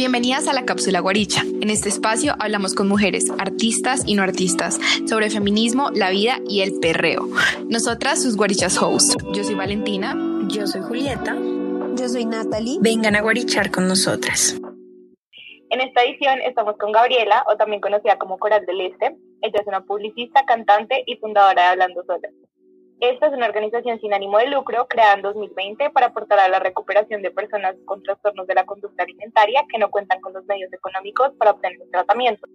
Bienvenidas a la cápsula Guaricha. En este espacio hablamos con mujeres, artistas y no artistas, sobre feminismo, la vida y el perreo. Nosotras, sus Guarichas hosts. Yo soy Valentina. Yo soy Julieta. Yo soy Natalie. Vengan a guarichar con nosotras. En esta edición estamos con Gabriela, o también conocida como Coral del Este. Ella es una publicista, cantante y fundadora de Hablando Sola. Esta es una organización sin ánimo de lucro creada en 2020 para aportar a la recuperación de personas con trastornos de la conducta alimentaria que no cuentan con los medios económicos para obtener tratamiento.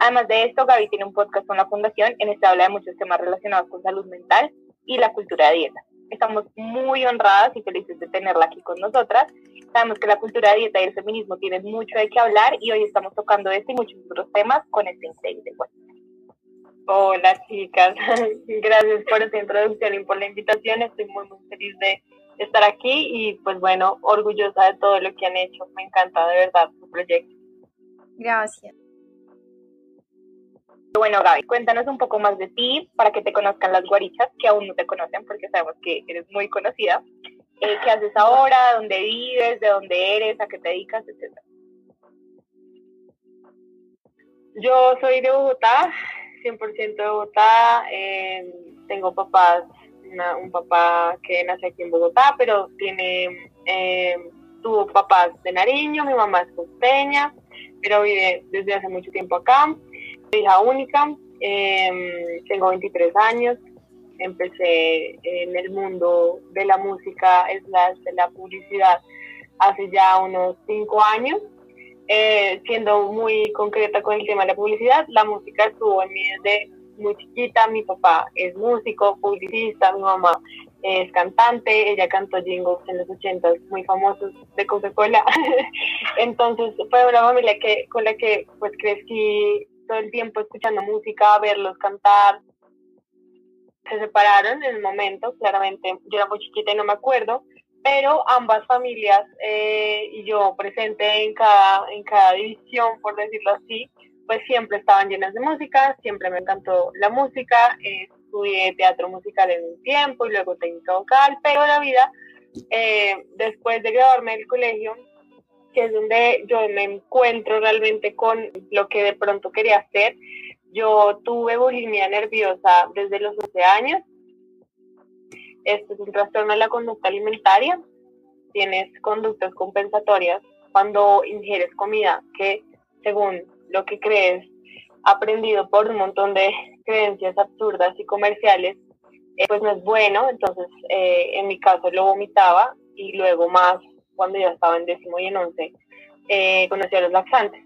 Además de esto, Gaby tiene un podcast con la fundación en el que habla de muchos temas relacionados con salud mental y la cultura de dieta. Estamos muy honradas y felices de tenerla aquí con nosotras. Sabemos que la cultura de dieta y el feminismo tienen mucho de qué hablar y hoy estamos tocando este y muchos otros temas con este increíble Hola chicas, gracias por esta introducción y por la invitación. Estoy muy muy feliz de estar aquí y pues bueno, orgullosa de todo lo que han hecho. Me encanta de verdad su proyecto. Gracias. Bueno, Gaby, cuéntanos un poco más de ti para que te conozcan las guarichas que aún no te conocen porque sabemos que eres muy conocida. Eh, ¿Qué haces ahora? ¿Dónde vives? ¿De dónde eres? ¿A qué te dedicas? Etcétera. Yo soy de Bogotá, 100% de Bogotá. Eh, tengo papás, un papá que nace aquí en Bogotá, pero tiene, eh, tuvo papás de Nariño, mi mamá es costeña, pero vive desde hace mucho tiempo acá. Soy hija única, eh, tengo 23 años, empecé en el mundo de la música, es la, de la publicidad, hace ya unos 5 años eh, siendo muy concreta con el tema de la publicidad, la música estuvo en mí desde muy chiquita, mi papá es músico, publicista, mi mamá es cantante, ella cantó jingles en los ochentas muy famosos de Coca-Cola, entonces fue una familia que con la que pues crecí todo el tiempo escuchando música, verlos cantar, se separaron en el momento, claramente yo era muy chiquita y no me acuerdo, pero ambas familias eh, y yo presente en cada, en cada división, por decirlo así, pues siempre estaban llenas de música, siempre me encantó la música, estudié teatro musical en un tiempo y luego técnica vocal, pero la vida, eh, después de graduarme del colegio, que es donde yo me encuentro realmente con lo que de pronto quería hacer, yo tuve bulimia nerviosa desde los 12 años, este es un trastorno de la conducta alimentaria. Tienes conductas compensatorias cuando ingieres comida que, según lo que crees, aprendido por un montón de creencias absurdas y comerciales, eh, pues no es bueno. Entonces, eh, en mi caso lo vomitaba y luego más cuando ya estaba en décimo y en once, eh, conocí a los laxantes.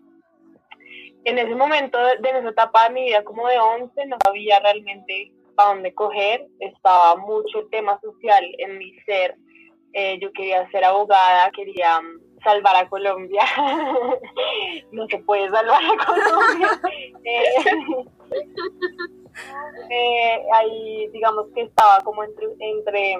En ese momento de esa etapa de mi vida como de once, no sabía realmente para dónde coger, estaba mucho el tema social en mi ser. Eh, yo quería ser abogada, quería mm, salvar a Colombia. no se puede salvar a Colombia. Eh, eh, ahí digamos que estaba como entre, entre,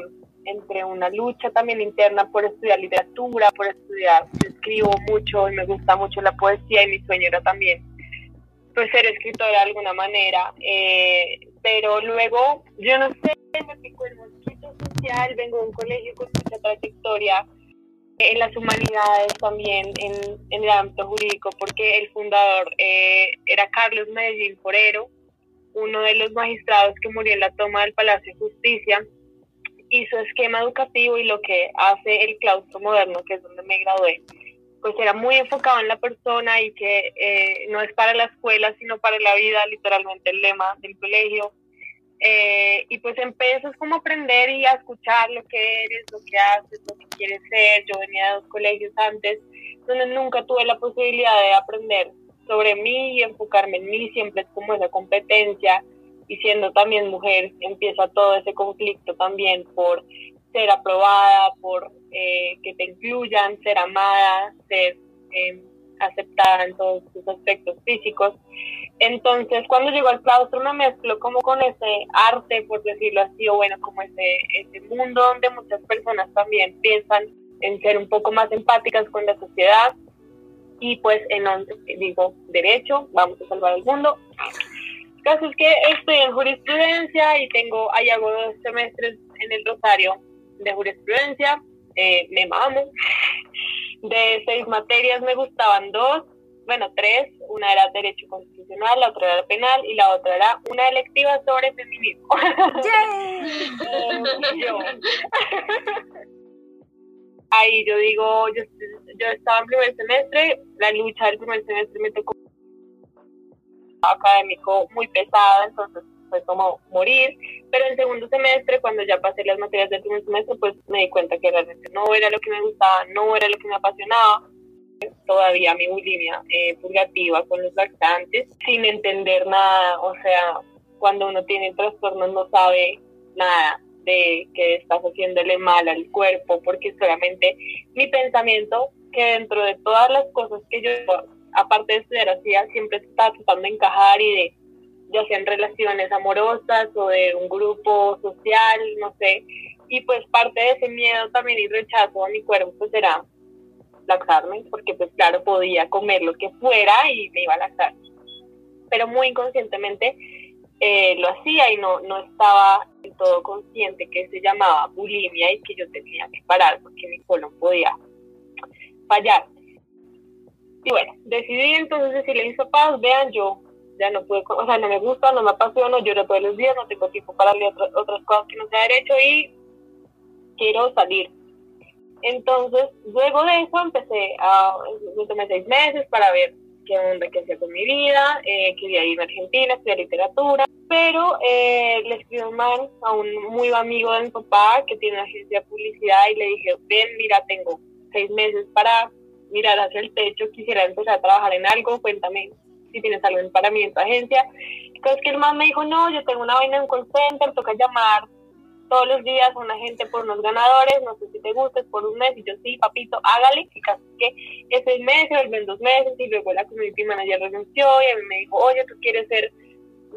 entre una lucha también interna por estudiar literatura, por estudiar, escribo mucho y me gusta mucho la poesía y mi sueño era también pues ser escritora de alguna manera. Eh, pero luego, yo no sé, me picó el mosquito social, vengo de un colegio con mucha trayectoria en las humanidades también, en, el ámbito jurídico, porque el fundador eh, era Carlos Medellín Forero, uno de los magistrados que murió en la toma del Palacio de Justicia, hizo esquema educativo y lo que hace el claustro moderno, que es donde me gradué, pues era muy enfocado en la persona y que eh, no es para la escuela, sino para la vida, literalmente el lema del colegio. Eh, y pues empiezas como a aprender y a escuchar lo que eres, lo que haces, lo que quieres ser. Yo venía de dos colegios antes, donde nunca tuve la posibilidad de aprender sobre mí y enfocarme en mí, siempre es como esa competencia. Y siendo también mujer, empieza todo ese conflicto también por ser aprobada, por eh, que te incluyan, ser amada, ser em, aceptada en todos sus aspectos físicos. Entonces, cuando llegó al claustro me mezcló como con ese arte, por decirlo así, o bueno, como ese, ese mundo donde muchas personas también piensan en ser un poco más empáticas con la sociedad. Y pues en once digo, derecho, vamos a salvar el mundo. Caso es que estoy en jurisprudencia y tengo, ahí hago dos semestres en el Rosario de jurisprudencia, eh, me mamo. De seis materias me gustaban dos, bueno, tres. Una era Derecho Constitucional, la otra era Penal y la otra era una electiva sobre feminismo. Ahí yo digo, yo, yo estaba en primer semestre, la lucha del primer semestre me tocó académico muy pesada, entonces fue como morir, pero en segundo semestre, cuando ya pasé las materias del primer semestre, pues me di cuenta que realmente no era lo que me gustaba, no era lo que me apasionaba, todavía mi bulimia eh, purgativa con los lactantes, sin entender nada, o sea, cuando uno tiene trastornos no sabe nada de que estás haciéndole mal al cuerpo, porque solamente mi pensamiento, que dentro de todas las cosas que yo, aparte de estudiar hacía, siempre estaba tratando de encajar y de, ya sean relaciones amorosas o de un grupo social, no sé, y pues parte de ese miedo también y rechazo a mi cuerpo pues era laxarme, porque pues claro, podía comer lo que fuera y me iba a laxar. Pero muy inconscientemente eh, lo hacía y no, no estaba del todo consciente que se llamaba bulimia y que yo tenía que parar porque mi colon podía fallar. Y bueno, decidí entonces decirle a mis papás, vean, yo ya no puedo, o sea, no me gusta, no me apasiona, lloro todos los días, no tengo tiempo para leer otras cosas que no sea derecho y quiero salir. Entonces, luego de eso empecé a, me tomé seis meses para ver qué onda, qué hacía con mi vida, eh, quería ir a Argentina, estudiar literatura, pero eh, le escribí un man a un muy amigo de mi papá que tiene una agencia de publicidad y le dije, ven, mira, tengo seis meses para mirar hacia el techo, quisiera empezar a trabajar en algo, cuéntame si tienes algo para mí en tu agencia. Entonces que el man me dijo, no, yo tengo una vaina en un call center, toca llamar todos los días una gente por unos ganadores, no sé si te gusta, por un mes, y yo sí, papito, hágale, y casi que ese mes, en dos meses, y luego la community manager renunció, y a mí me dijo, oye, tú quieres ser,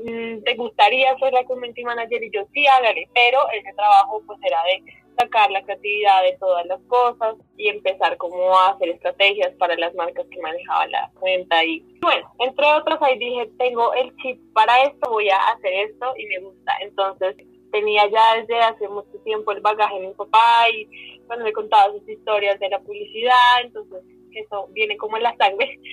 mm, te gustaría ser la community manager, y yo sí, hágale, pero ese trabajo pues era de sacar la creatividad de todas las cosas y empezar como a hacer estrategias para las marcas que manejaban la cuenta y bueno, entre otros ahí dije, tengo el chip para esto, voy a hacer esto y me gusta. Entonces tenía ya desde hace mucho tiempo el bagaje de mi papá y cuando me contaba sus historias de la publicidad, entonces eso viene como en la sangre.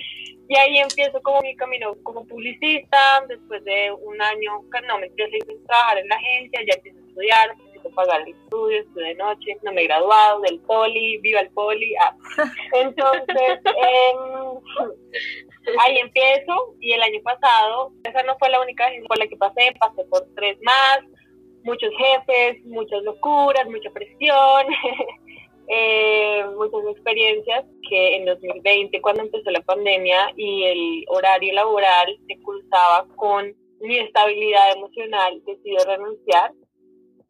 Y ahí empiezo como mi camino como publicista, después de un año, no, me empiezo a trabajar en la agencia, ya empiezo a estudiar, a pagar el estudio, estudio de noche, no me he graduado del poli, viva el poli. Ah. Entonces, em, ahí empiezo y el año pasado, esa no fue la única vez por la que pasé, pasé por tres más, muchos jefes, muchas locuras, mucha presión, eh, muchas experiencias que en 2020, cuando empezó la pandemia y el horario laboral se cruzaba con mi estabilidad emocional, decidí renunciar,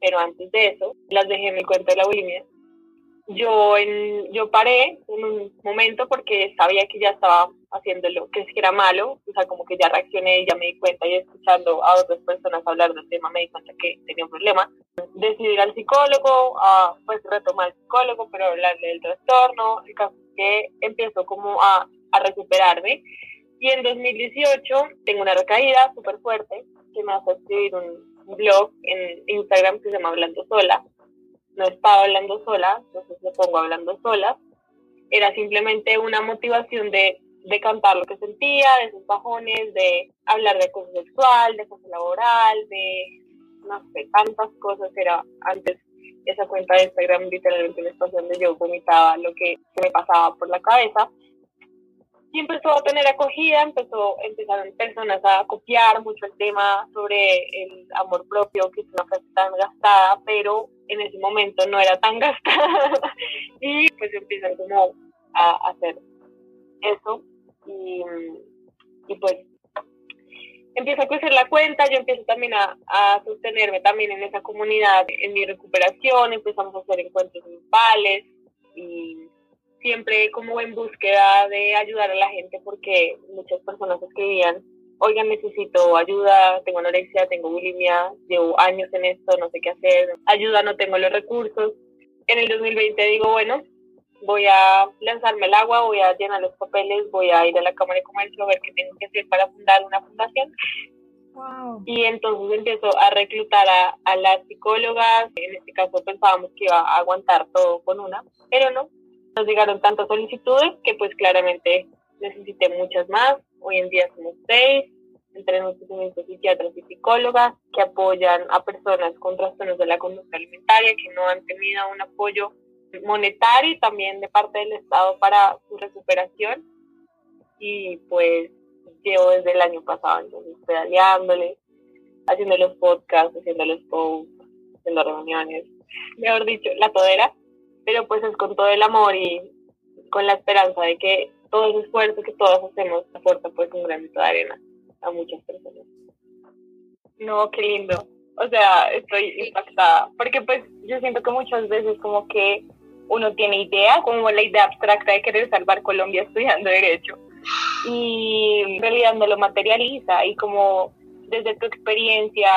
pero antes de eso las dejé en mi cuenta de la bulimia. Yo, en, yo paré en un momento porque sabía que ya estaba haciendo lo que era malo, o sea, como que ya reaccioné y ya me di cuenta y escuchando a otras personas hablar del tema me di cuenta que tenía un problema. Decidí ir al psicólogo, a, pues retomar el psicólogo, pero hablarle del trastorno, el caso es que empiezo como a, a recuperarme. Y en 2018 tengo una recaída súper fuerte que me hace escribir un blog en Instagram que se llama Hablando Sola no estaba hablando sola, entonces me pongo hablando sola. Era simplemente una motivación de, de cantar lo que sentía, de sus bajones, de hablar de cosas sexual, de cosas laboral, de no sé, tantas cosas. Era antes esa cuenta de Instagram literalmente una espacio donde yo vomitaba lo que me pasaba por la cabeza y empezó a tener acogida, empezó, empezaron personas a copiar mucho el tema sobre el amor propio, que es una frase tan gastada, pero en ese momento no era tan gastada. y pues empiezan como a hacer eso. Y, y pues empiezo a crecer la cuenta, yo empiezo también a, a, sostenerme también en esa comunidad, en mi recuperación, empezamos a hacer encuentros grupales y siempre como en búsqueda de ayudar a la gente porque muchas personas escribían, oigan, necesito ayuda, tengo anorexia, tengo bulimia, llevo años en esto, no sé qué hacer, ayuda, no tengo los recursos. En el 2020 digo, bueno, voy a lanzarme al agua, voy a llenar los papeles, voy a ir a la Cámara de Comercio a ver qué tengo que hacer para fundar una fundación. Y entonces empiezo a reclutar a, a, las psicólogas, en este caso pensábamos que iba a aguantar todo con una, pero no, nos llegaron tantas solicitudes que pues claramente necesité muchas más. Hoy en día somos seis, entre nutricionistas, psiquiatras y psicólogas que apoyan a personas con trastornos de la conducta alimentaria que no han tenido un apoyo monetario y también de parte del Estado para su recuperación. Y pues llevo desde el año pasado, entonces pedaleándole, haciendo los podcasts, haciendo los posts, haciendo reuniones, mejor dicho, la todera, pero pues es con todo el amor y con la esperanza de que todo ese esfuerzo que todos hacemos aporta pues un granito de arena a muchas personas. No, qué lindo. O sea, estoy impactada, porque pues yo siento que muchas veces como que uno tiene idea, como la idea abstracta de querer salvar Colombia estudiando derecho, y en realidad no lo materializa y como desde tu experiencia,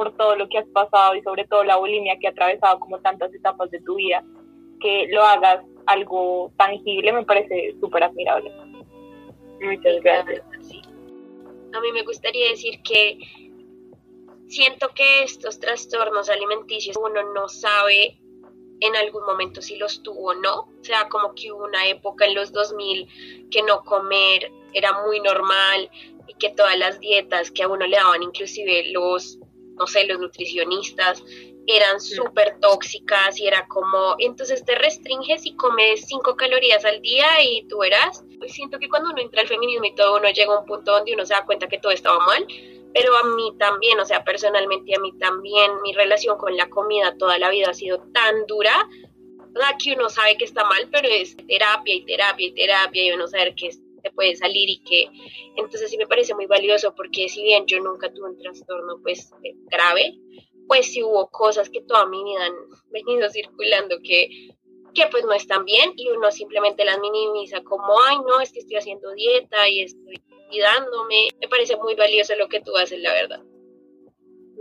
por todo lo que has pasado y sobre todo la bulimia que ha atravesado como tantas etapas de tu vida, que lo hagas algo tangible me parece súper admirable. Muchas gracias. A mí me gustaría decir que siento que estos trastornos alimenticios uno no sabe en algún momento si los tuvo o no. O sea, como que hubo una época en los 2000 que no comer era muy normal y que todas las dietas que a uno le daban, inclusive los, no sé, los nutricionistas, eran súper tóxicas y era como, entonces te restringes y comes 5 calorías al día y tú verás. Pues siento que cuando uno entra al feminismo y todo, uno llega a un punto donde uno se da cuenta que todo estaba mal, pero a mí también, o sea, personalmente a mí también mi relación con la comida toda la vida ha sido tan dura, que uno sabe que está mal, pero es terapia y terapia y terapia y uno sabe que se puede salir y que entonces sí me parece muy valioso porque si bien yo nunca tuve un trastorno pues grave, pues sí hubo cosas que toda mi vida han venido circulando que, que pues no están bien y uno simplemente las minimiza como, ay no, es que estoy haciendo dieta y estoy cuidándome. Me parece muy valioso lo que tú haces, la verdad.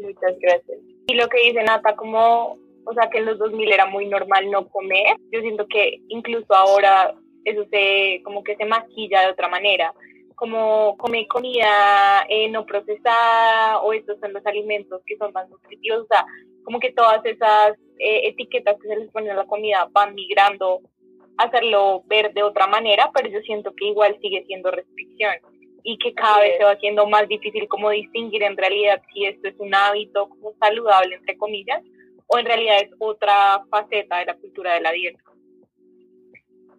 Muchas gracias. Y lo que dice Nata, como, o sea, que en los 2000 era muy normal no comer, yo siento que incluso ahora eso se, como que se maquilla de otra manera como comer comida eh, no procesada o estos son los alimentos que son más nutritivos, o sea, como que todas esas eh, etiquetas que se les ponen a la comida van migrando a hacerlo ver de otra manera, pero yo siento que igual sigue siendo restricción y que cada vez se va haciendo más difícil como distinguir en realidad si esto es un hábito como saludable, entre comillas, o en realidad es otra faceta de la cultura de la dieta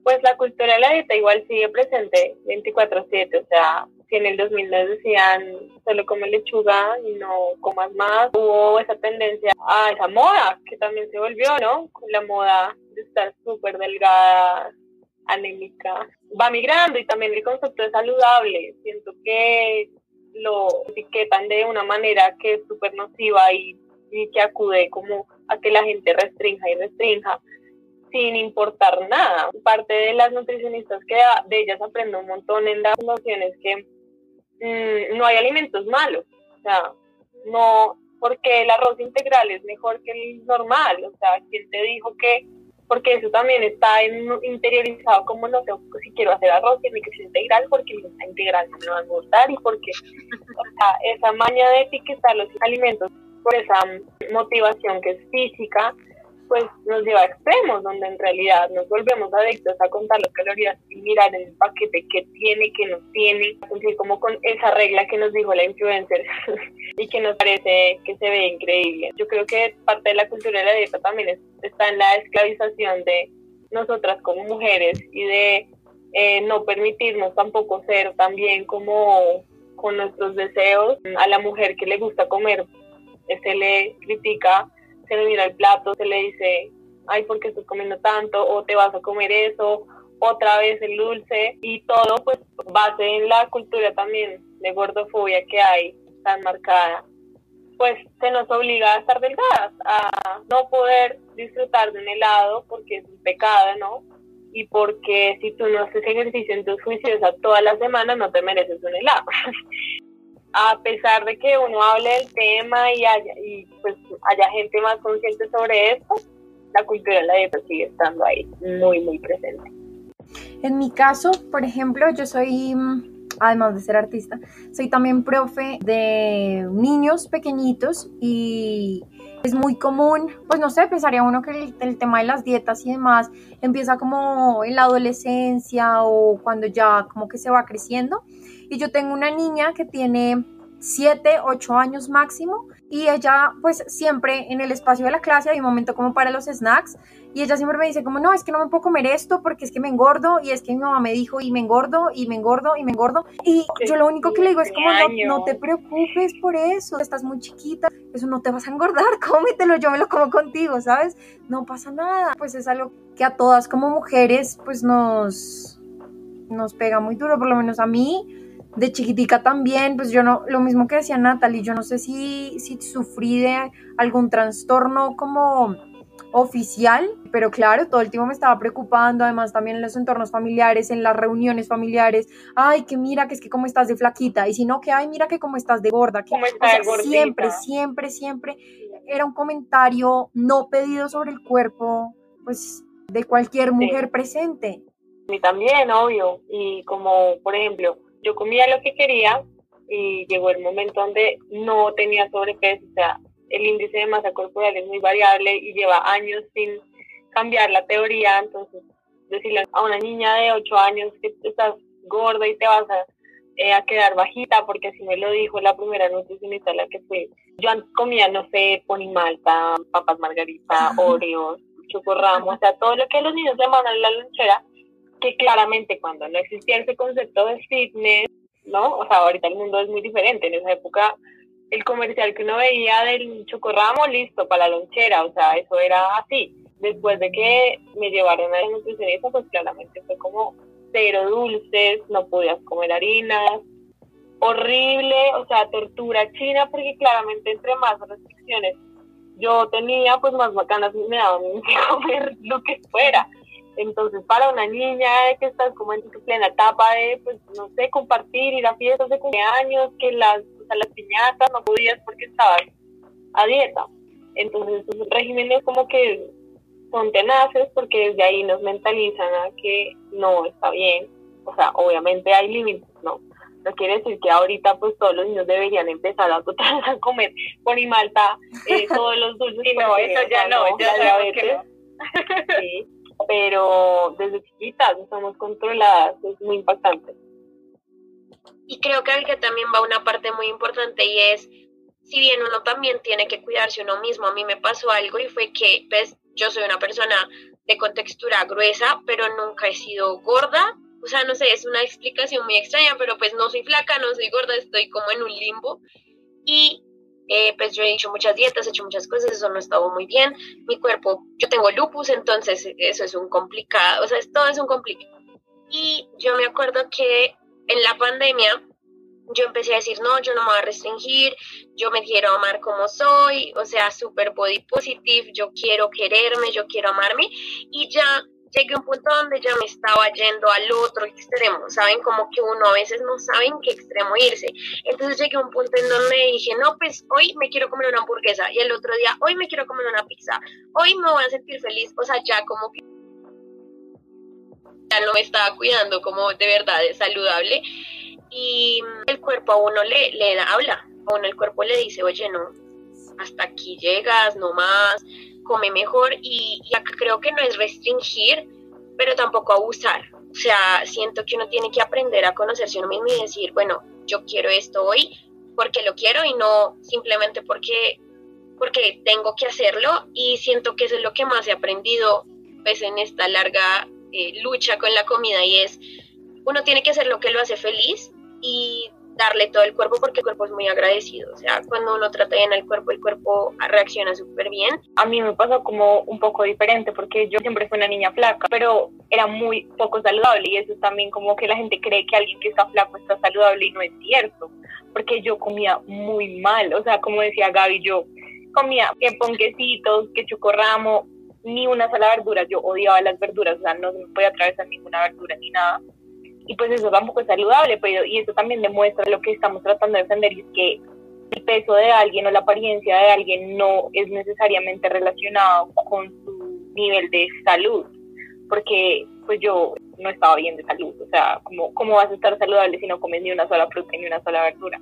pues la cultura de la dieta igual sigue presente 24/7, o sea, si en el 2000 nos decían solo come lechuga y no comas más, hubo esa tendencia a esa moda que también se volvió, ¿no? Con la moda de estar súper delgada, anémica, va migrando y también el concepto de saludable, siento que lo etiquetan de una manera que es súper nociva y que acude como a que la gente restrinja y restrinja sin importar nada. Parte de las nutricionistas que de ellas aprendo un montón en las nociones que mm, no hay alimentos malos. O sea, no porque el arroz integral es mejor que el normal. O sea, ¿quién te dijo que? Porque eso también está interiorizado como no sé, si quiero hacer arroz tiene que ser integral porque está integral no me va a gustar y porque esa maña de etiquetar los alimentos por esa motivación que es física pues nos lleva a extremos, donde en realidad nos volvemos adictos a contar las calorías y mirar el paquete qué tiene, qué no tiene, así como con esa regla que nos dijo la influencer y que nos parece que se ve increíble. Yo creo que parte de la cultura de la dieta también está en la esclavización de nosotras como mujeres y de eh, no permitirnos tampoco ser también como con nuestros deseos. A la mujer que le gusta comer se le critica se le mira el plato, se le dice, ay, ¿por qué estás comiendo tanto? O te vas a comer eso, otra vez el dulce y todo pues base en la cultura también de gordofobia que hay tan marcada pues se nos obliga a estar delgadas, a no poder disfrutar de un helado porque es un pecado, ¿no? Y porque si tú no haces ejercicio en tus juicios todas las semanas no te mereces un helado. a pesar de que uno hable del tema y haya, y pues haya gente más consciente sobre esto, la cultura de la dieta sigue estando ahí, muy, muy presente. En mi caso, por ejemplo, yo soy, mm, además de ser artista, soy también profe de niños pequeñitos y es muy común, pues no sé, pensaría uno que el, el, tema de las dietas y demás empieza como en la adolescencia o cuando ya como que se va creciendo. Y yo tengo una niña que tiene 7, 8 años máximo y ella pues siempre en el espacio de la clase hay un momento como para los snacks y ella siempre me dice como no, es que no me puedo comer esto porque es que me engordo y es que mi mamá me dijo y me engordo y me engordo y me engordo y yo lo único que le digo es como no, no te preocupes por eso, estás muy chiquita, eso no te vas a engordar, cómetelo, yo me lo como contigo, ¿sabes? No pasa nada, pues es algo que a todas como mujeres pues nos nos pega muy duro, por lo menos a mí de chiquitica también, pues yo no, lo mismo que decía Natalie, yo no sé si, si sufrí de algún trastorno como oficial, pero claro, todo el tiempo me estaba preocupando, además también en los entornos familiares, en las reuniones familiares, ay, que mira, que es que como estás de flaquita, y si no, que ay, mira que como estás de gorda, que siempre, siempre, siempre era un comentario no pedido sobre el cuerpo, pues de cualquier mujer presente. Mí también, obvio, y como, por ejemplo, yo comía lo que quería y llegó el momento donde no tenía sobrepeso, o sea, el índice de masa corporal es muy variable y lleva años sin cambiar la teoría, entonces decirle a una niña de 8 años que estás gorda y te vas a, eh, a quedar bajita, porque así me lo dijo la primera nutricionista la que fue. Yo comía, no sé, ponimalta, papas margarita, oreos, chocorramo, o sea, todo lo que los niños le mandan en la lonchera, que claramente cuando no existía ese concepto de fitness, ¿no? O sea, ahorita el mundo es muy diferente. En esa época, el comercial que uno veía del chocorramo, listo, para la lonchera, o sea, eso era así. Después de que me llevaron a la nutricionista, pues claramente fue como cero dulces, no podías comer harinas, horrible, o sea, tortura china, porque claramente entre más restricciones yo tenía, pues más bacanas me daban comer lo que fuera. Entonces, para una niña que está como en plena etapa de, pues, no sé, compartir, ir a fiestas de cumpleaños, que las, o sea, las piñatas no podías porque estabas a dieta. Entonces, esos regímenes como que son tenaces porque desde ahí nos mentalizan a que no está bien. O sea, obviamente hay límites, ¿no? No quiere decir que ahorita pues todos los niños deberían empezar a, a comer con y malta eh, todos los dulces. Y no, eso ya no, ya sabemos Sí pero desde chiquitas estamos controladas, es muy impactante. Y creo que que también va una parte muy importante y es, si bien uno también tiene que cuidarse uno mismo, a mí me pasó algo y fue que, pues, yo soy una persona de contextura gruesa, pero nunca he sido gorda. O sea, no sé, es una explicación muy extraña, pero pues no soy flaca, no soy gorda, estoy como en un limbo. Y eh, pues yo he hecho muchas dietas, he hecho muchas cosas, eso no ha estado muy bien. Mi cuerpo, yo tengo lupus, entonces eso es un complicado, o sea, todo es un complicado. Y yo me acuerdo que en la pandemia yo empecé a decir, no, yo no me voy a restringir, yo me quiero amar como soy, o sea, super body positive, yo quiero quererme, yo quiero amarme. Y ya llegué a un punto donde ya me estaba yendo al otro extremo, ¿saben? Como que uno a veces no sabe en qué extremo irse. Entonces llegué a un punto en donde dije, no, pues hoy me quiero comer una hamburguesa y el otro día, hoy me quiero comer una pizza, hoy me voy a sentir feliz, o sea, ya como que ya no me estaba cuidando como de verdad saludable y el cuerpo a uno le, le habla, a uno el cuerpo le dice, oye, no, hasta aquí llegas, no más, come mejor y, acá creo que no es restringir, pero tampoco abusar. O sea, siento que uno tiene que aprender a conocerse uno mismo y decir, bueno, yo quiero esto hoy porque lo quiero y no simplemente porque, porque tengo que hacerlo. Y siento que eso es lo que más he aprendido pues, en esta larga eh, lucha con la comida y es, uno tiene que hacer lo que lo hace feliz y darle todo el cuerpo porque el cuerpo es muy agradecido. O sea, cuando uno trata bien al cuerpo, el cuerpo reacciona súper bien. A mí me pasó como un poco diferente porque yo siempre fui una niña flaca, pero era muy poco saludable y eso es también como que la gente cree que alguien que está flaco está saludable y no es cierto, porque yo comía muy mal. O sea, como decía Gaby, yo comía que ponquecitos, que chocorramo, ni una sola verdura. Yo odiaba las verduras, o sea, no me podía atravesar ninguna verdura ni nada y pues eso tampoco es saludable, pero y eso también demuestra lo que estamos tratando de defender y es que el peso de alguien o la apariencia de alguien no es necesariamente relacionado con su nivel de salud, porque pues yo no estaba bien de salud, o sea, ¿cómo, cómo vas a estar saludable si no comes ni una sola fruta ni una sola verdura?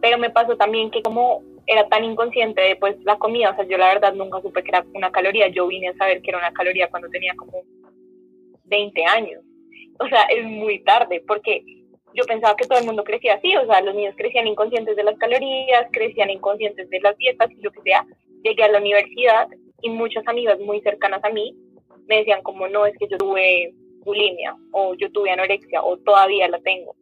Pero me pasó también que como era tan inconsciente de pues la comida, o sea, yo la verdad nunca supe que era una caloría, yo vine a saber que era una caloría cuando tenía como 20 años, o sea, es muy tarde, porque yo pensaba que todo el mundo crecía así, o sea, los niños crecían inconscientes de las calorías, crecían inconscientes de las dietas y lo que sea, llegué a la universidad y muchas amigas muy cercanas a mí me decían como no, es que yo tuve bulimia o yo tuve anorexia o todavía la tengo.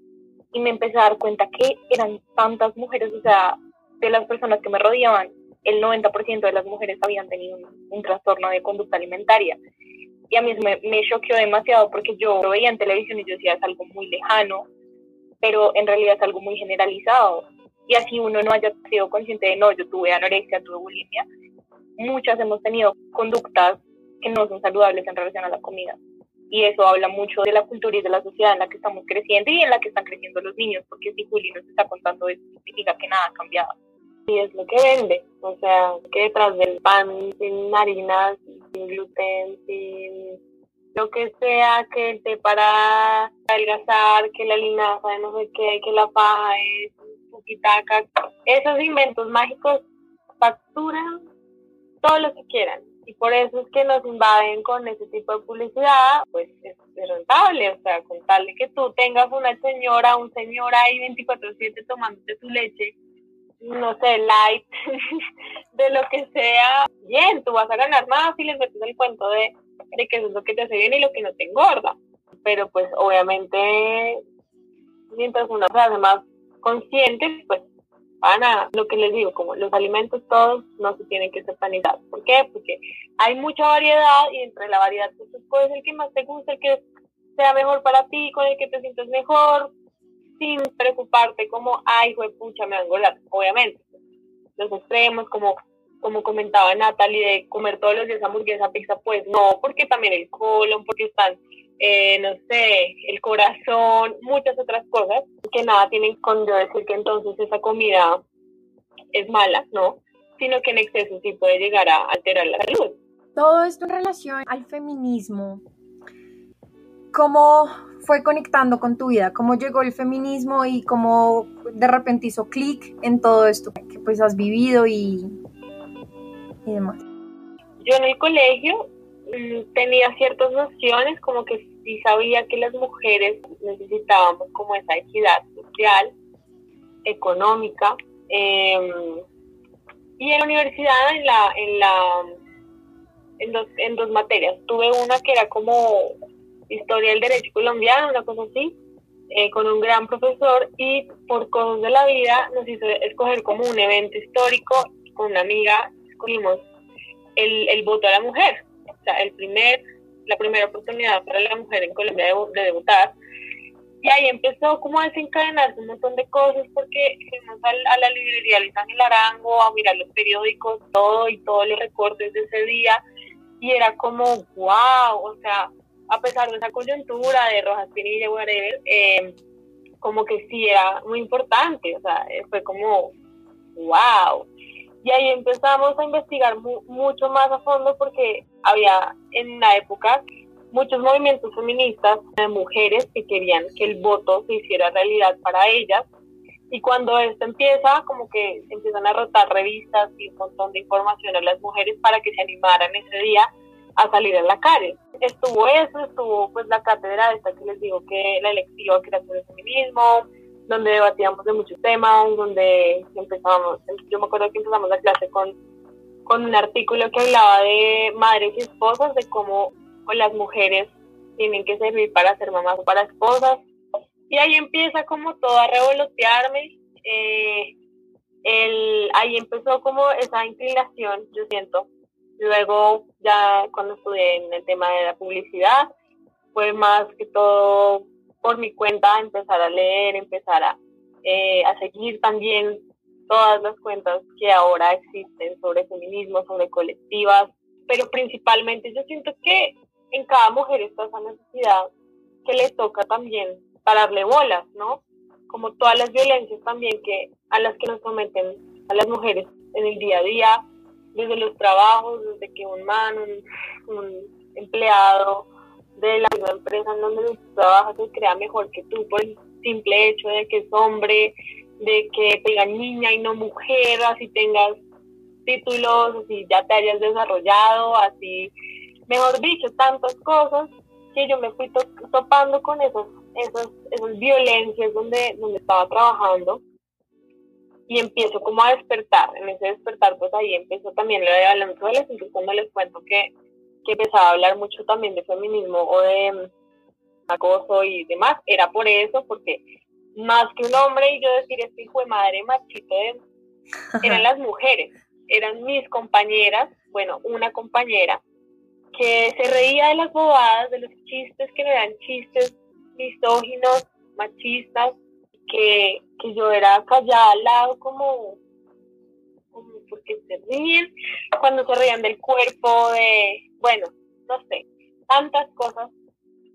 Y me empecé a dar cuenta que eran tantas mujeres, o sea, de las personas que me rodeaban, el 90% de las mujeres habían tenido un, trastorno de conducta alimentaria. Y a mí me, me choqueó demasiado porque yo lo veía en televisión y yo decía, es algo muy lejano, pero en realidad es algo muy generalizado. Y así uno no haya sido consciente de, no, yo tuve anorexia, tuve bulimia, muchas hemos tenido conductas que no son saludables en relación a la comida. Y eso habla mucho de la cultura y de la sociedad en la que estamos creciendo y en la que están creciendo los niños, porque si Juli nos está contando eso, significa que nada ha cambiado. Y es lo que vende, o sea, que detrás del pan sin harinas, sin gluten, sin lo que sea, que esté para adelgazar, que la linaza de no sé qué, que la paja es pukitaka, esos inventos mágicos facturan todo lo que quieran. Y por eso es que nos invaden con ese tipo de publicidad, pues es, rentable, o sea, con tal de que tú tengas una señora, un señor ahí 24/7 tomándote tu leche, no sé, light, de lo que sea, bien, tú vas a ganar más si les metes el cuento de, de que eso es lo que te hace bien y lo que no te engorda. Pero pues obviamente, mientras uno se hace más consciente, pues Ana, lo que les digo, como los alimentos todos no se tienen que satanizar. ¿Por qué? Porque hay mucha variedad y entre la variedad tú puedes el que más te guste, el que sea mejor para ti, con el que te sientes mejor, sin preocuparte como, ay, fue pucha, me van a engordar. Obviamente, los extremos, como, como comentaba Natalie, de comer todos los días hamburguesa, pizza, pues no, porque también el colon, porque están eh, no sé, el corazón, muchas otras cosas que nada tienen con yo decir que entonces esa comida es mala, ¿no? Sino que en exceso sí puede llegar a alterar la salud. Todo esto en relación al feminismo, ¿cómo fue conectando con tu vida? ¿Cómo llegó el feminismo y cómo de repente hizo clic en todo esto que pues has vivido y, y demás? Yo en el colegio mm, tenía ciertas nociones como que sí sabía que las mujeres necesitábamos como esa equidad social, económica. Em, y en la universidad, en la, en la, en dos, en dos materias, tuve una que era como historia del derecho colombiano, una cosa así, eh, con un gran profesor y por cosas de la vida nos hizo escoger como un evento histórico con una amiga, escogimos el, el voto a la mujer, o sea, el primer la primera oportunidad para la mujer en Colombia de, debutar. Y ahí empezó como a desencadenarse un montón de cosas porque fuimos a, la librería Luis Ángel Arango a mirar los periódicos, todo y todos los recortes de ese día. Y era como, wow, o sea, a pesar de esa coyuntura de Rojas Pinilla, whatever, eh, como que sí era muy importante, o sea, fue como, wow. Y ahí empezamos a investigar mucho más a fondo porque había en la época muchos movimientos feministas de mujeres que querían que el voto se hiciera realidad para ellas. Y cuando esto empieza, como que empiezan a rotar revistas y un montón de información a las mujeres para que se animaran ese día a salir a la calle. Estuvo eso, estuvo pues la cátedra esta que les digo que la electiva que era sobre el feminismo, donde debatíamos de muchos temas, donde empezamos, yo me acuerdo que empezamos la clase con, con un artículo que hablaba de madres y esposas, de cómo las mujeres tienen que servir para ser mamás o para esposas. Y ahí empieza como todo a revolotearme. Eh, el, ahí empezó como esa inclinación, yo siento. Luego, ya cuando estudié en el tema de la publicidad, fue más que todo por mi cuenta empezar a leer, empezar a, eh, a seguir también todas las cuentas que ahora existen sobre feminismo, sobre colectivas, pero principalmente yo siento que en cada mujer está esa necesidad que le toca también pararle bolas, ¿no? Como todas las violencias también que a las que nos someten a las mujeres en el día a día, desde los trabajos, desde que un man, un, empleado de la misma empresa en donde trabajas se crea mejor que tú por el simple hecho de que es hombre, de que te digan niña y no mujer, así tengas títulos, así ya te hayas desarrollado, así, mejor dicho, tantas cosas que yo me fui topando con esos, esas, esas violencias donde, donde estaba trabajando y empiezo como a despertar, en ese despertar pues ahí empezó también lo de balance entonces cuando les cuento que, que empezaba a hablar mucho también de feminismo o de mm, acoso y demás, era por eso, porque más que un hombre y yo decir este hijo de madre machito eran las mujeres, eran mis compañeras, bueno, una compañera que se reía de las bobadas, de los chistes que me dan chistes misóginos, machistas, que, que yo era callada al lado como, como porque se ríen, cuando se rían del cuerpo, de, bueno, no sé, tantas cosas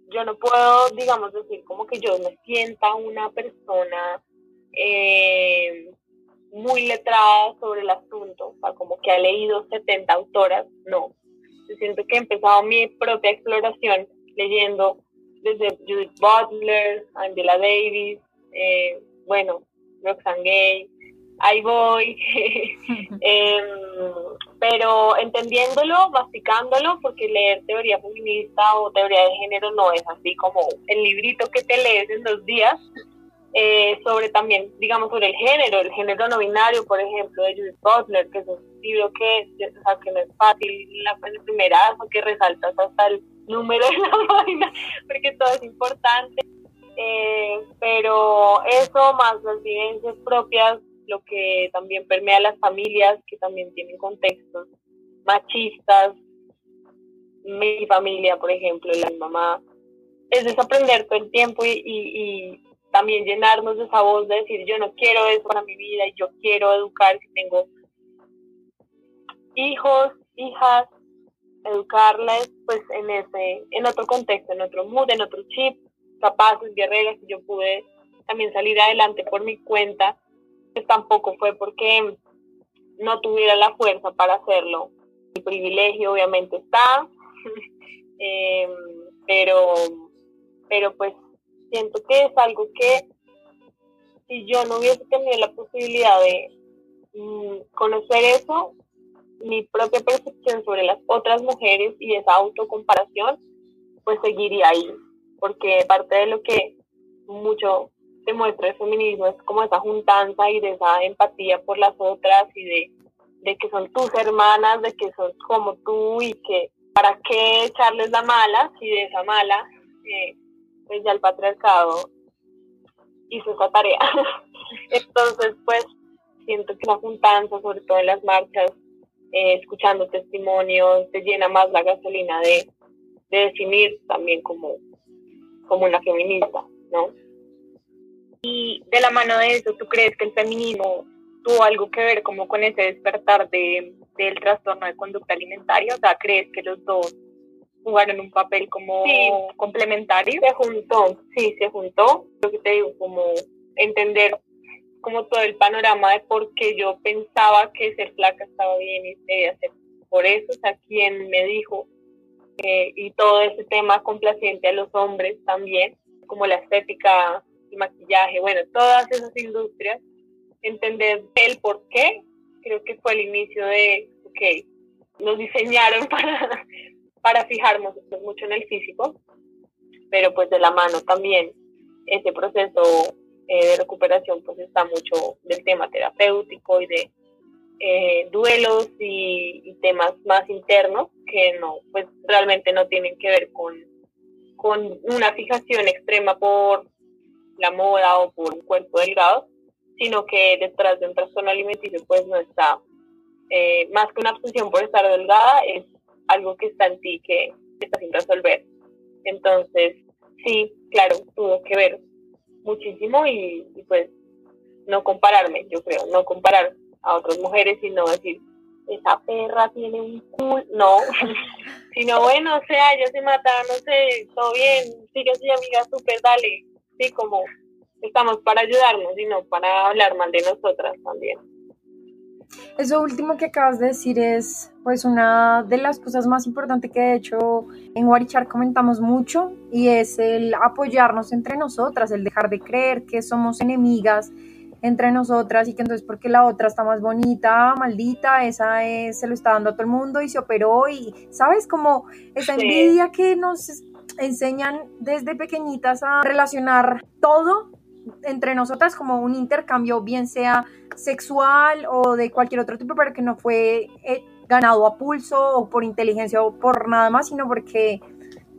yo no puedo, digamos, decir como que yo me sienta una persona eh, muy letrada sobre el asunto, o sea, como que ha leído 70 autoras, no. Yo siento que he empezado mi propia exploración leyendo desde Judith Butler, Angela Davis, eh, bueno, Roxane Gay, ahí voy, em, pero entendiéndolo, masticándolo, porque leer teoría feminista o teoría de género no es así como el librito que te lees en dos días, eh, sobre también, digamos, sobre el género, el género no binario, por ejemplo, de Judith Butler, que es un libro que, o sea, que no es fácil la, el primerazo, que resaltas hasta el número de la vaina, porque todo es importante. Eh, pero eso más las vivencias propias lo que también permea las familias que también tienen contextos machistas. Mi familia, por ejemplo, la mamá, es desaprender todo el tiempo y, y, también llenarnos de esa voz de decir yo no quiero eso para mi vida y yo quiero educar si tengo hijos, hijas, educarles pues en ese, en otro contexto, en otro mood, en otro chip, capaces, guerreras, y yo pude también salir adelante por mi cuenta tampoco fue porque no tuviera la fuerza para hacerlo. El privilegio obviamente está, em, pero, pero pues siento que es algo que si yo no hubiese tenido la posibilidad de mm, conocer eso, mi propia percepción sobre las otras mujeres y esa autocomparación, pues seguiría ahí, porque parte de lo que mucho muestra el feminismo es como esa juntanza y de esa empatía por las otras y de, de que son tus hermanas, de que son como tú y que para qué echarles la mala si de esa mala eh, pues ya el patriarcado hizo esa tarea. Entonces pues siento que la juntanza, sobre todo en las marchas, eh, escuchando testimonios, te llena más la gasolina de, de definir también como, como una feminista, ¿no? Y de la mano de eso, ¿tú crees que el feminismo tuvo algo que ver como con ese despertar de, del trastorno de conducta alimentaria? O sea, ¿crees que los dos jugaron un papel como complementario? Se juntó, sí, se juntó. Lo que te digo, como entender como todo el panorama de por qué yo pensaba que ser flaca estaba bien y debía ser por eso, o sea, quien me dijo, eh, y todo ese tema complaciente a los hombres también, como la estética y maquillaje, bueno, todas esas industrias, entender el por qué, creo que fue el inicio de, ok, nos diseñaron para, para fijarnos mucho en el físico, pero pues de la mano también ese proceso eh, de recuperación pues está mucho del tema terapéutico y de eh, duelos y, y, temas más internos que no, pues realmente no tienen que ver con, con una fijación extrema por la moda o por un cuerpo delgado, sino que detrás de un trastorno alimenticio pues no está, eh, más que una obsesión por estar delgada, es algo que está en ti que está sin resolver. Entonces, sí, claro, tuvo que ver muchísimo y, pues no compararme, yo creo, no comparar a otras mujeres, sino decir, esa perra tiene un culo, no, sino bueno, o sea, ella se mata, no sé, todo bien, sigue así amiga, súper, dale, sí, como estamos para ayudarnos y no para hablar mal de nosotras también. Eso último que acabas de decir es pues una de las cosas más importantes que de hecho en Guarichar comentamos mucho y es el apoyarnos entre nosotras, el dejar de creer que somos enemigas entre nosotras y que entonces porque la otra está más bonita, maldita, esa es, se lo está dando a todo el mundo y se operó y, ¿sabes? Como esa envidia que nos enseñan desde pequeñitas a relacionar todo entre nosotras como un intercambio, bien sea sexual o de cualquier otro tipo, pero que no fue eh, ganado a pulso o por inteligencia o por nada más, sino porque,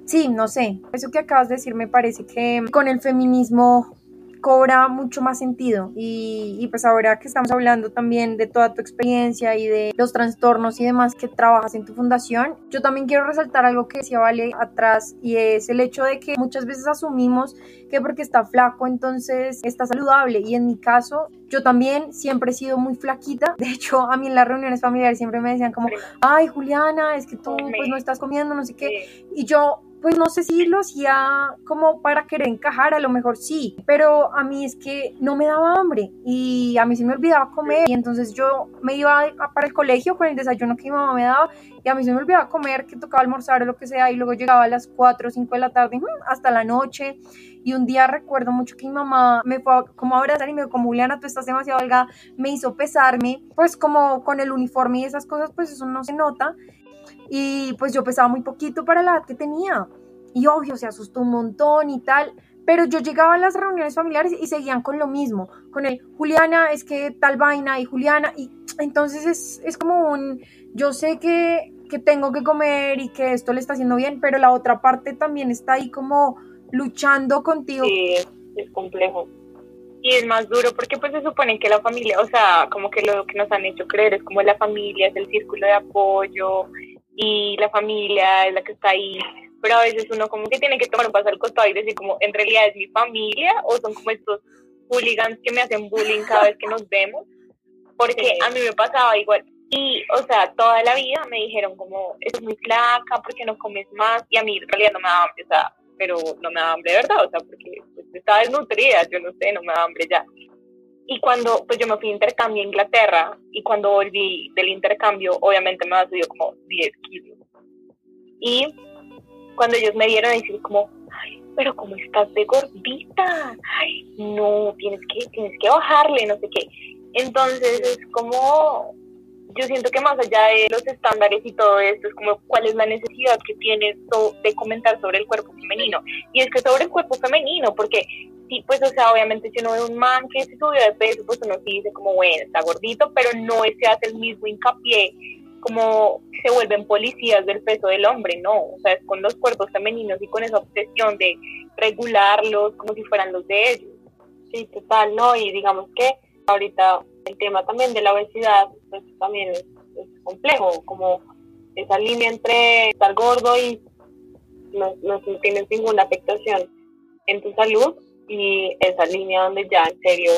sí, no sé, eso que acabas de decir me parece que con el feminismo cobra mucho más sentido. Y, pues ahora que estamos hablando también de toda tu experiencia y de los trastornos y demás que trabajas en tu fundación, yo también quiero resaltar algo que decía Vale atrás y es el hecho de que muchas veces asumimos que porque está flaco entonces está saludable. Y en mi caso yo también siempre he sido muy flaquita, de hecho a mí en las reuniones familiares siempre me decían como, ay. Juliana, es que tú pues no estás comiendo, no sé qué, y yo pues no sé si lo hacía como para querer encajar, a lo mejor sí, pero a mí es que no me daba hambre y a mí se me olvidaba comer. Y entonces yo me iba para el colegio con el desayuno que mi mamá me daba y a mí se me olvidaba comer, que tocaba almorzar o lo que sea. Y luego llegaba a las 4 o 5 de la tarde mm, hasta la noche. Y un día recuerdo mucho que mi mamá me fue como a abrazar y me dijo como Juliana tú estás demasiado delgada, me hizo pesarme. Pues como con el uniforme y esas cosas pues eso no se nota y pues yo pesaba muy poquito para la edad que tenía. Y obvio, se asustó un montón y tal. Pero yo llegaba a las reuniones familiares y seguían con lo mismo, con el Juliana, es que tal vaina y Juliana. Y entonces es, es como un, yo sé que, que tengo que comer y que esto le está haciendo bien, pero la otra parte también está ahí como luchando contigo. Sí, es, complejo. Y es más duro porque pues se supone que la familia, o sea, como que lo que nos han hecho creer es como la familia, es el círculo de apoyo, y la familia es la que está ahí, pero a veces uno como que tiene que tomar un paso al costado y decir como, en realidad es mi familia o son como estos hooligans que me hacen bullying cada vez que nos vemos, porque a mí me pasaba igual. Y, o sea, toda la vida me dijeron como, es muy flaca, porque no comes más? Y a mí en realidad no me daba hambre, o sea, pero no me daba hambre de verdad, o sea, porque pues, estaba desnutrida, yo no sé, no me daba hambre ya. Y cuando pues yo me fui a intercambio a Inglaterra y cuando volví del intercambio, obviamente me había como 10 kilos. Y cuando ellos me dieron, decir como, ay, pero como estás de gordita, no, tienes que, tienes que bajarle, no sé qué. Entonces es como, yo siento que más allá de los estándares y todo esto, es como cuál es la necesidad que tienes de comentar sobre el cuerpo femenino. Y es que sobre el cuerpo femenino, porque sí, pues, o sea, obviamente si uno ve un man que se subió de peso, pues uno sí dice como, bueno, está gordito, pero no se hace el mismo hincapié como se vuelven policías del peso del hombre, no, o sea, es con los cuerpos femeninos y con esa obsesión de regularlos como si fueran los de ellos. Sí, total, ¿no? Y digamos que ahorita el tema también de la obesidad, pues también es, complejo, como esa línea entre estar gordo y no, no tienes ninguna afectación en tu salud y esa línea donde ya en serio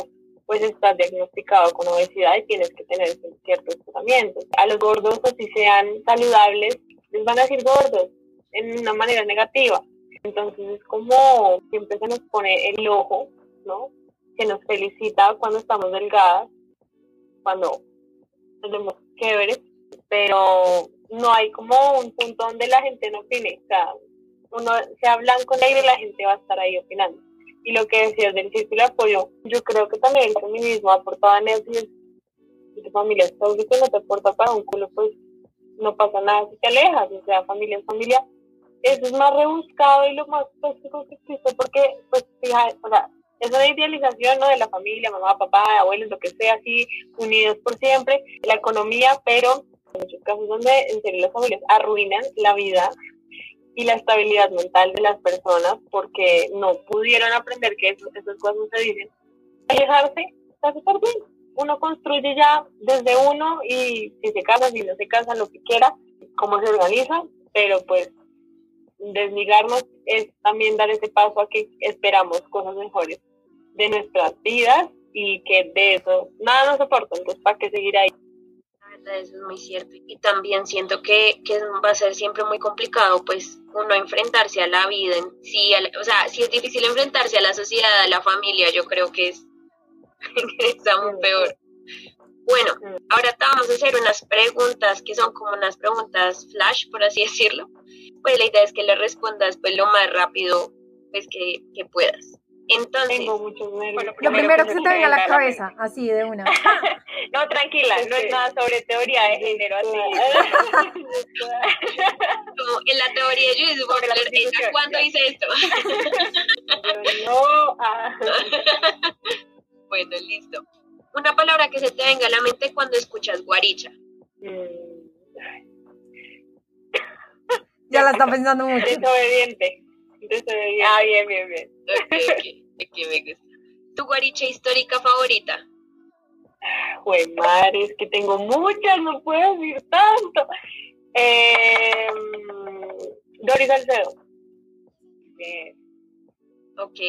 pues estás diagnosticado con obesidad y tienes que tener ciertos tratamientos. A los gordos, así sean saludables, les van a decir gordos en una manera negativa. Entonces es como siempre se nos pone el ojo, ¿no? Que nos felicita cuando estamos delgadas, cuando tenemos que pero no hay como un punto donde la gente no opine. O sea, uno sea blanco negro y la gente va a estar ahí opinando. Y lo que decías del círculo de apoyo, yo creo que también el feminismo ha aportado en eso. Si tu familia es tóxica no te aporta para un culo, pues no pasa nada si te alejas. O sea, familia es familia. Eso es más rebuscado y lo más tóxico que existe porque, pues, fija, o sea, es una idealización ¿no? de la familia, mamá, papá, abuelos, lo que sea, así, unidos por siempre, la economía, pero en muchos casos donde en serio las familias arruinan la vida y la estabilidad mental de las personas porque no pudieron aprender que eso, esas cosas se dicen. Alejarse está súper bien. Uno construye ya desde uno y si se casa, si no se casa, lo que quiera, cómo se organiza, pero pues desligarnos es también dar ese paso a que esperamos cosas mejores de nuestras vidas y que de eso nada nos soporta, entonces ¿para qué seguir ahí? Eso es muy cierto. Y también siento que, que, va a ser siempre muy complicado, pues, uno enfrentarse a la vida en sí. o sea, si es difícil enfrentarse a la sociedad, a la familia, yo creo que es, está muy peor. Bueno, ahora te vamos a hacer unas preguntas que son como unas preguntas flash, por así decirlo. Pues la idea es que le respondas pues lo más rápido pues que, que puedas. Entonces, Tengo muchos nervios. Bueno, Lo primero que se te venga a la cabeza, así de una. No, tranquila, no es nada sobre teoría de género, así. como en la teoría yo digo, Sobre la ¿ella Constitución, cuándo ya. hice esto? no, ah, bueno, listo. Una palabra que se te venga a la mente cuando escuchas guaricha. mm, Ya la está pensando mucho. desobediente. Desobediente. Ah, bien, bien, bien. Ok, me gusta. ¿Tu guaricha histórica favorita? Jue madre, es que tengo muchas, no puedo decir tanto. Eh, Doris Salcedo. bien. Ok.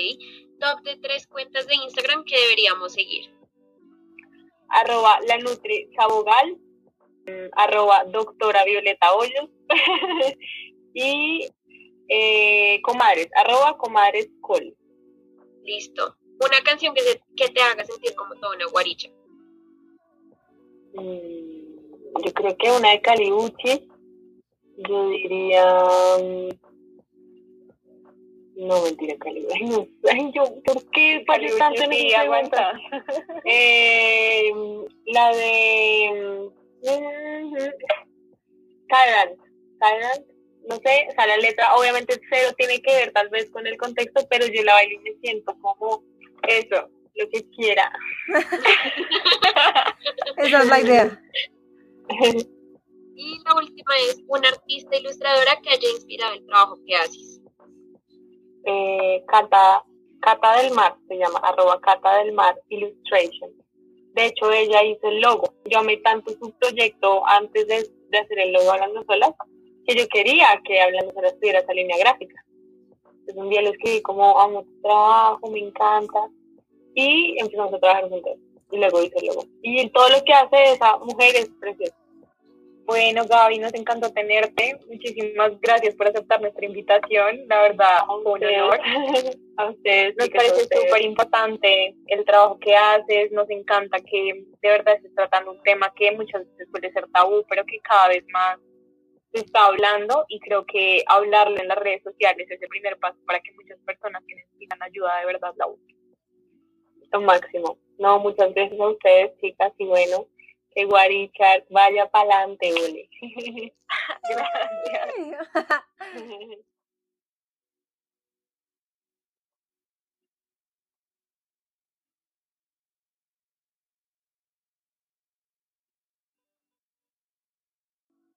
Top de tres cuentas de Instagram que deberíamos seguir. Arroba la Nutri Sabogal. mm, Arroba doctora Violeta Hoyos. y eh, comadres. Arroba comadres col. Listo. Una canción que, se- que te haga sentir como toda una guaricha. Mm, Yo creo que una de Caliuchi. Yo diría. mm, No, mentira, Caliuchi. Ay, no, ay, yo, ¿por qué fallo tanto en sí, aguanta. Eh, la de. mm, Silent. No sé, o sea, la letra obviamente cero tiene que ver tal vez con el contexto, pero yo la bailo y me siento como eso, lo que quiera. Esa es la idea. Y la última es una artista ilustradora que haya inspirado el trabajo que haces. eh, Cata, Cata del Mar, se llama, arroba Cata del Mar Illustration. De hecho, ella hizo el logo. Yo amé tanto su proyecto antes de, de hacer el logo Hablando Solas, que yo quería que Hablando Solas tuviera esa línea gráfica. Entonces un día le escribí como, amo tu trabajo, me encanta. Y empezamos a trabajar juntos. Y luego hice el logo. Y todo lo que hace esa mujer es precioso. Bueno, Gaby, nos encantó tenerte. Muchísimas gracias por aceptar nuestra invitación. La verdad, fue un honor. a ustedes. Nos parece súper importante el trabajo que haces, nos encanta que de verdad estés tratando un tema que muchas veces puede ser tabú, pero que cada vez más se está hablando y creo que hablarlo en las redes sociales es el primer paso para que muchas personas que necesitan ayuda de verdad la usen. lo máximo. No, muchas gracias a ustedes, chicas, y bueno, que Guarichar vaya para adelante, ole. Gracias.